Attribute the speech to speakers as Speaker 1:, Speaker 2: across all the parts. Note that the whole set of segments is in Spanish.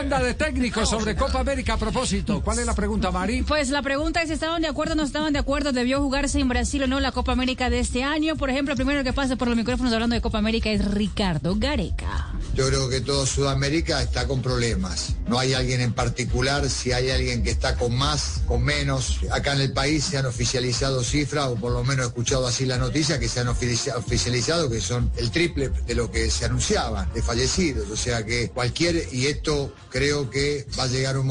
Speaker 1: De técnicos sobre Copa América a propósito. ¿Cuál es la pregunta, Mari?
Speaker 2: Pues la pregunta es si estaban de acuerdo o no estaban de acuerdo. ¿Debió jugarse en Brasil o no la Copa América de este año? Por ejemplo, el primero que pasa por los micrófonos hablando de Copa América es Ricardo Gareca.
Speaker 3: Yo creo que todo Sudamérica está con problemas. No hay alguien en particular, si hay alguien que está con más, con menos. Acá en el país se han oficializado cifras, o por lo menos he escuchado así la noticia, que se han oficializado que son el triple de lo que se anunciaban de fallecidos. O sea que cualquier, y esto creo que va a llegar un,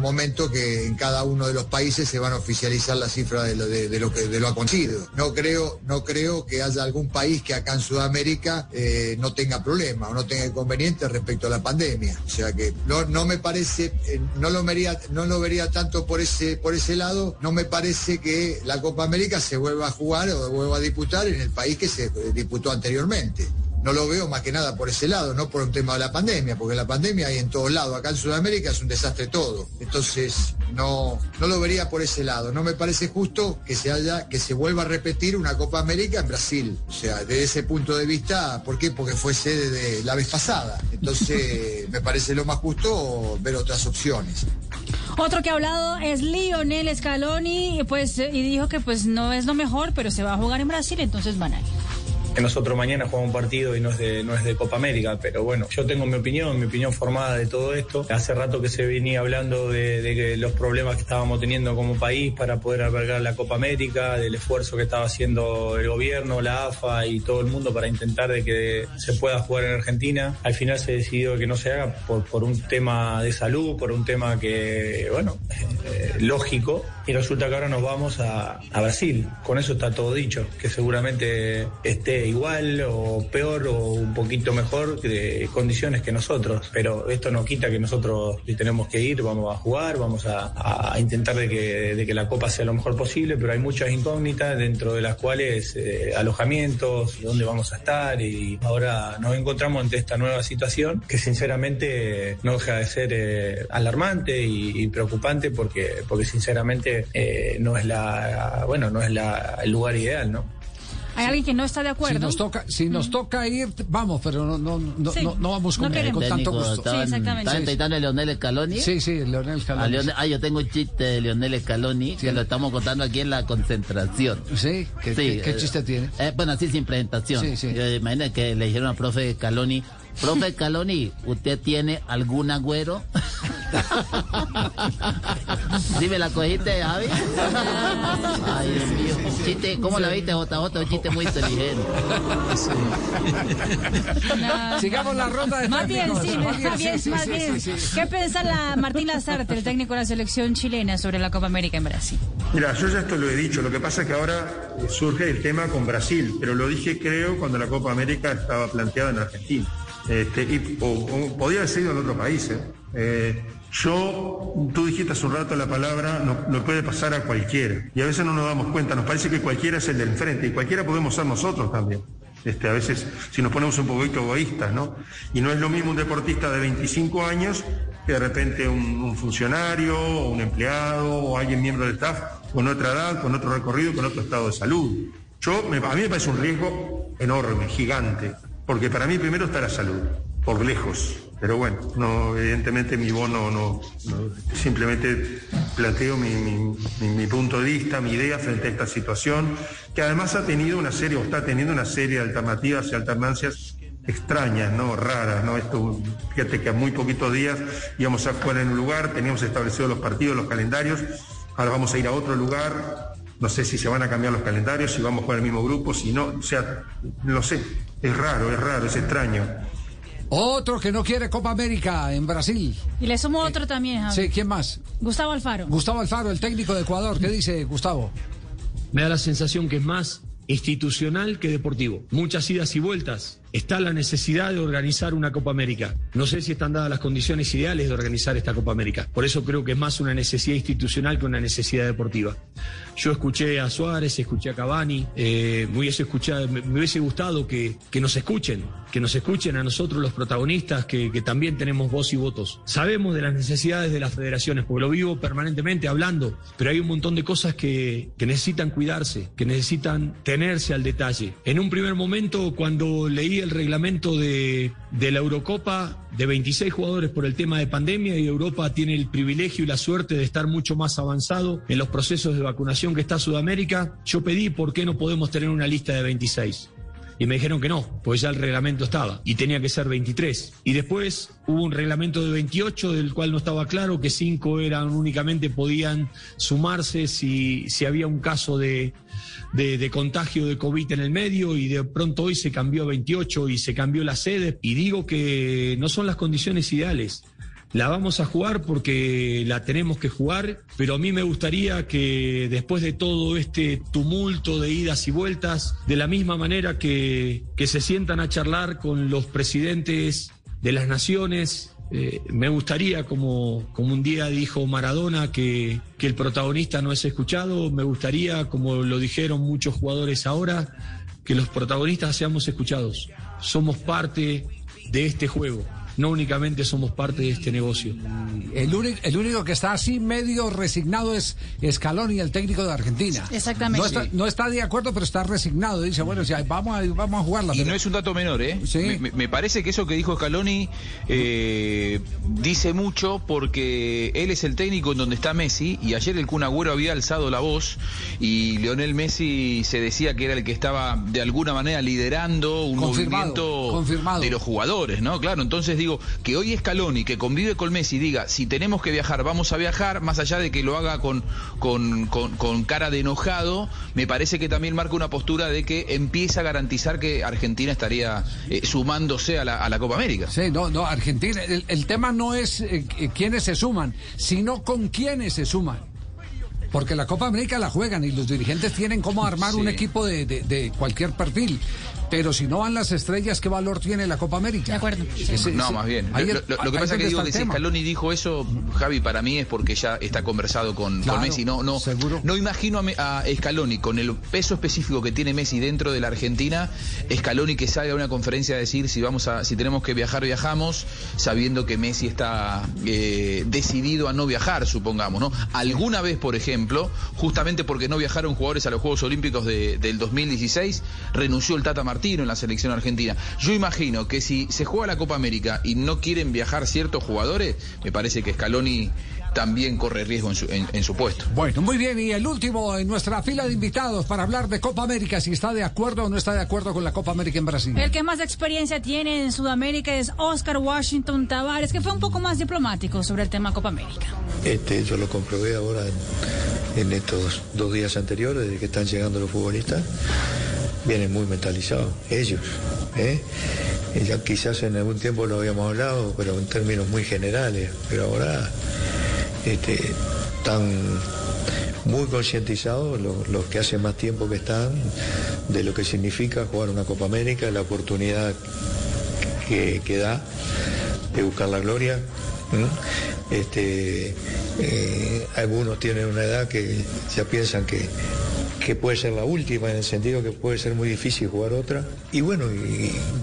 Speaker 3: momento que en cada uno de los países se van a oficializar las cifras de lo, que de lo acontecido. No creo, no creo que haya algún país que acá en Sudamérica eh, no tenga problema o no inconvenientes respecto a la pandemia. O sea que no, no me parece, eh, no lo vería, no lo vería tanto por ese, por ese lado, no me parece que la Copa América se vuelva a jugar o vuelva a disputar en el país que se disputó anteriormente no lo veo más que nada por ese lado, no por un tema de la pandemia, porque la pandemia hay en todos lados. Acá en Sudamérica es un desastre todo. Entonces, no, no lo vería por ese lado. No me parece justo que se haya, que se vuelva a repetir una Copa América en Brasil. O sea, desde ese punto de vista, ¿por qué? Porque fue sede de la vez pasada. Entonces, me parece lo más justo ver otras opciones.
Speaker 2: Otro que ha hablado es Lionel Scaloni, pues, y dijo que pues no es lo mejor, pero se va a jugar en Brasil, entonces van a ir
Speaker 4: que nosotros mañana jugamos un partido y no es de, no es de Copa América, pero bueno, yo tengo mi opinión, mi opinión formada de todo esto. Hace rato que se venía hablando de, los problemas que estábamos teniendo como país para poder albergar la Copa América, del esfuerzo que estaba haciendo el gobierno, la AFA y todo el mundo para intentar de que se pueda jugar en Argentina. Al final se decidió que no se haga por, por un tema de salud, por un tema que, bueno, eh, lógico, y resulta que ahora nos vamos a, a Brasil. Con eso está todo dicho, que seguramente esté igual o peor o un poquito mejor de condiciones que nosotros, pero esto no quita que nosotros tenemos que ir, vamos a jugar, vamos a, intentar de que, de que, la copa sea lo mejor posible, pero hay muchas incógnitas dentro de las cuales eh, alojamientos, dónde vamos a estar y ahora nos encontramos ante esta nueva situación que sinceramente no deja de ser eh, alarmante y, preocupante porque, porque sinceramente eh, no es la, bueno, no es la, el lugar ideal, ¿no?
Speaker 2: Hay alguien que no está de acuerdo.
Speaker 1: Si nos toca, si nos toca ir, vamos, pero no, no, no, no, vamos con, con tanto gusto.
Speaker 2: sí, exactamente.
Speaker 5: ¿Están intentando a Leonel Scaloni?
Speaker 1: Sí, sí, Leonel Scaloni.
Speaker 5: ah, yo tengo un chiste de Leonel Scaloni que lo estamos contando aquí en la concentración.
Speaker 1: ¿Sí? ¿Qué, sí, qué, chiste tiene?
Speaker 5: Eh, bueno, así sin presentación. Sí, sí. Imagínate que le dijeron al profe Scaloni, Profe Caloni, ¿usted tiene algún agüero? ¿Sí me la cogiste, Javi? Ay, Dios mío. Chiste, ¿Cómo la viste, JJ? Un chiste muy inteligente.
Speaker 1: Sigamos la ronda de
Speaker 2: Más bien, sí, más bien, más bien. ¿Qué piensa la Martín Lazarte, el técnico de la selección chilena, sobre la Copa América en Brasil?
Speaker 6: Mira, yo ya esto lo he dicho. Lo que pasa es que ahora surge el tema con Brasil, pero lo dije, creo, cuando la Copa América estaba planteada en Argentina. Este, y, o, podía haber sido en otro país. ¿eh? ¿eh? Yo, tú dijiste hace un rato la palabra, no, puede pasar a cualquiera. Y a veces no nos damos cuenta, nos parece que cualquiera es el del frente, y cualquiera podemos ser nosotros también. Este, a veces, si nos ponemos un poquito egoístas, ¿no? Y no es lo mismo un deportista de 25 años que de repente un, funcionario, o un empleado, o alguien miembro del staff, con otra edad, con otro recorrido, con otro estado de salud. Yo, a mí me parece un riesgo enorme, gigante. Porque para mí primero está la salud, por lejos. Pero bueno, no, evidentemente mi bono no, simplemente planteo mi, punto de vista, mi idea frente a esta situación, que además ha tenido una serie, o está teniendo una serie de alternativas y alternancias extrañas, ¿no? Raras, ¿no? Esto, fíjate que a muy poquitos días íbamos a jugar en un lugar, teníamos establecidos los partidos, los calendarios, ahora vamos a ir a otro lugar, no sé si se van a cambiar los calendarios, si vamos con el mismo grupo, si no, o sea, no sé, es raro, es raro, es extraño.
Speaker 1: Otro que no quiere Copa América en Brasil.
Speaker 2: Y le sumo otro también.
Speaker 1: Sí, ¿quién más?
Speaker 2: Gustavo Alfaro.
Speaker 1: Gustavo Alfaro, el técnico de Ecuador. ¿Qué dice Gustavo?
Speaker 7: Me da la sensación que es más institucional que deportivo. Muchas idas y vueltas está la necesidad de organizar una Copa América. No sé si están dadas las condiciones ideales de organizar esta Copa América. Por eso creo que es más una necesidad institucional que una necesidad deportiva. Yo escuché a Suárez, escuché a Cavani, eh, me, hubiese escuchado, me, hubiese gustado que, que, nos escuchen, que nos escuchen a nosotros los protagonistas, que, que, también tenemos voz y votos. Sabemos de las necesidades de las federaciones, porque lo vivo permanentemente hablando, pero hay un montón de cosas que, que necesitan cuidarse, que necesitan tenerse al detalle. En un primer momento, cuando leí el reglamento de, de la Eurocopa de 26 jugadores por el tema de pandemia y Europa tiene el privilegio y la suerte de estar mucho más avanzado en los procesos de vacunación que está Sudamérica. Yo pedí por qué no podemos tener una lista de 26. Y me dijeron que no, pues ya el reglamento estaba y tenía que ser 23. Y después hubo un reglamento de 28 del cual no estaba claro que 5 eran únicamente podían sumarse si, si había un caso de, de, contagio de COVID en el medio y de pronto hoy se cambió a 28 y se cambió la sede. Y digo que no son las condiciones ideales. La vamos a jugar porque la tenemos que jugar, pero a mí me gustaría que después de todo este tumulto de idas y vueltas, de la misma manera que, que se sientan a charlar con los presidentes de las naciones, eh, me gustaría, como, como un día dijo Maradona, que, que el protagonista no es escuchado, me gustaría, como lo dijeron muchos jugadores ahora, que los protagonistas seamos escuchados. Somos parte de este juego no únicamente somos parte de este negocio.
Speaker 1: El único, el único que está así medio resignado es Scaloni, el técnico de Argentina.
Speaker 2: Exactamente.
Speaker 1: No está, de acuerdo, pero está resignado. Dice, bueno, vamos, a, vamos a jugarla.
Speaker 8: Y no es un dato menor, ¿eh? Me, parece que eso que dijo Scaloni eh, dice mucho porque él es el técnico en donde está Messi y ayer el Kun Agüero había alzado la voz y Lionel Messi se decía que era el que estaba de alguna manera liderando un movimiento de los jugadores, ¿no? Claro, entonces digo, que hoy Scaloni, que convive con Messi, diga, si tenemos que viajar, vamos a viajar, más allá de que lo haga con, con, cara de enojado, me parece que también marca una postura de que empieza a garantizar que Argentina estaría eh, sumándose a la, Copa América.
Speaker 1: Sí, no, no, Argentina, el, tema no es eh, quiénes se suman, sino con quiénes se suman. Porque la Copa América la juegan y los dirigentes tienen cómo armar un equipo de, de, cualquier perfil. Pero si no van las estrellas, ¿qué valor tiene la Copa América?
Speaker 2: De acuerdo.
Speaker 8: no, más bien. lo, que pasa es que digo que si Scaloni dijo eso, Javi, para mí es porque ya está conversado con, Messi. No, no, no imagino a, Scaloni con el peso específico que tiene Messi dentro de la Argentina, Scaloni que salga a una conferencia a decir si vamos a, si tenemos que viajar, viajamos, sabiendo que Messi está eh, decidido a no viajar, supongamos, ¿no? Alguna vez, por ejemplo, justamente porque no viajaron jugadores a los Juegos Olímpicos del 2016, renunció el Tata Martínez en la selección argentina. Yo imagino que si se juega la Copa América y no quieren viajar ciertos jugadores, me parece que Scaloni también corre riesgo en su, puesto.
Speaker 1: Bueno, muy bien. Y el último en nuestra fila de invitados para hablar de Copa América, si está de acuerdo o no está de acuerdo con la Copa América en Brasil.
Speaker 2: El que más experiencia tiene en Sudamérica es Oscar Washington Tavares, que fue un poco más diplomático sobre el tema Copa América.
Speaker 9: Este, yo lo comprobé ahora en, estos dos días anteriores, desde que están llegando los futbolistas vienen muy mentalizados, ellos. ¿eh? Ya quizás en algún tiempo lo habíamos hablado, pero en términos muy generales, pero ahora este, están muy concientizados los, que hace más tiempo que están de lo que significa jugar una Copa América, la oportunidad que, da de buscar la gloria. Este, eh, algunos tienen una edad que ya piensan que que puede ser la última en el sentido que puede ser muy difícil jugar otra. Y bueno,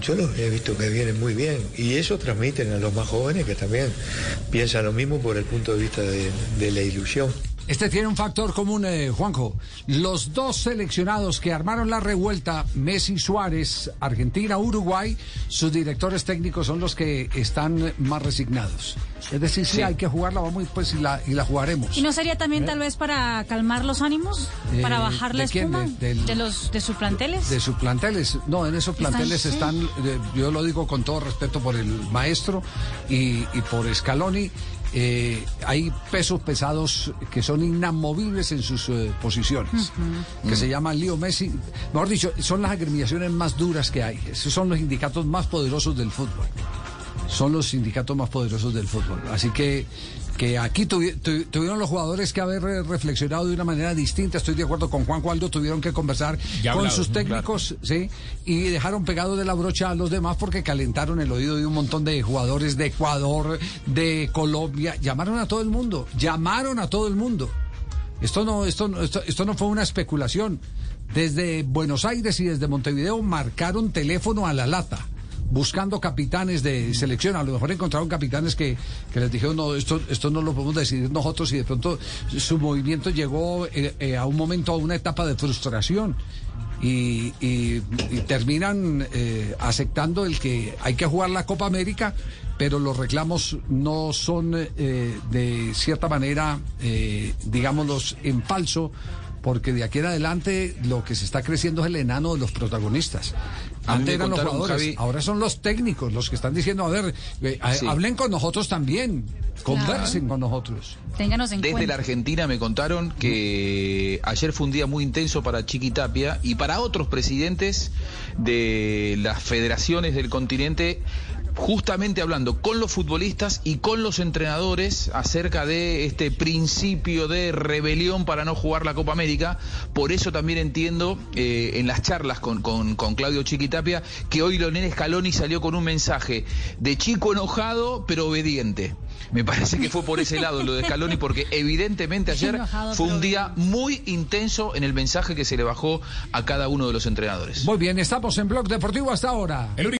Speaker 9: yo los he visto que vienen muy bien y eso transmiten a los más jóvenes que también piensan lo mismo por el punto de vista de, la ilusión.
Speaker 1: Este tiene un factor común, eh, Juanjo. Los dos seleccionados que armaron la revuelta, Messi Suárez, Argentina, Uruguay, sus directores técnicos son los que están más resignados. Es decir, sí, hay que jugarla, vamos pues y la, y la jugaremos.
Speaker 2: ¿Y no sería también ¿Eh? tal vez para calmar los ánimos? ¿Para eh, bajar la espuma? De, los, ¿De sus planteles?
Speaker 1: De sus planteles. No, en esos planteles están, yo lo digo con todo respeto por el maestro y, y por Scaloni, eh, hay pesos pesados que son inamovibles en sus eh, posiciones, que se llaman Leo Messi. Mejor dicho, son las agremiaciones más duras que hay. Esos son los sindicatos más poderosos del fútbol. Son los sindicatos más poderosos del fútbol. Así que que aquí tuvieron los jugadores que haber reflexionado de una manera distinta. Estoy de acuerdo con Juan Waldo, tuvieron que conversar con sus técnicos, sí, y dejaron pegado de la brocha a los demás porque calentaron el oído de un montón de jugadores de Ecuador, de Colombia, llamaron a todo el mundo, llamaron a todo el mundo. Esto no, esto, esto, esto no fue una especulación. Desde Buenos Aires y desde Montevideo marcaron teléfono a la lata buscando capitanes de selección. A lo mejor encontraron capitanes que, les dijeron, no, esto, esto no lo podemos decidir nosotros y de pronto su movimiento llegó eh, eh, a un momento, a una etapa de frustración. y, terminan eh, aceptando el que hay que jugar la Copa América, pero los reclamos no son de cierta manera, digámoslos, en falso porque de aquí en adelante lo que se está creciendo es el enano de los protagonistas. Antes eran los jugadores, ahora son los técnicos los que están diciendo, a ver, eh, hablen con nosotros también, conversen con nosotros.
Speaker 2: Ténganos en
Speaker 8: Desde la Argentina me contaron que ayer fue un día muy intenso para Chiqui Tapia y para otros presidentes de las federaciones del continente justamente hablando con los futbolistas y con los entrenadores acerca de este principio de rebelión para no jugar la Copa América. Por eso también entiendo eh, en las charlas con, con, Claudio Chiquitapia que hoy Leonel Scaloni salió con un mensaje de chico enojado pero obediente. Me parece que fue por ese lado lo de Scaloni porque evidentemente ayer fue un día muy intenso en el mensaje que se le bajó a cada uno de los entrenadores.
Speaker 1: Muy bien, estamos en Blog Deportivo hasta ahora.